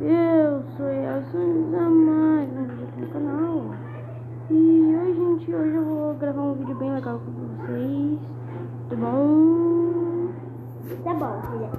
Eu sou Elson mais um vídeo aqui no canal. E hoje, gente, hoje eu vou gravar um vídeo bem legal com vocês. Tá bom? Tá bom, filha.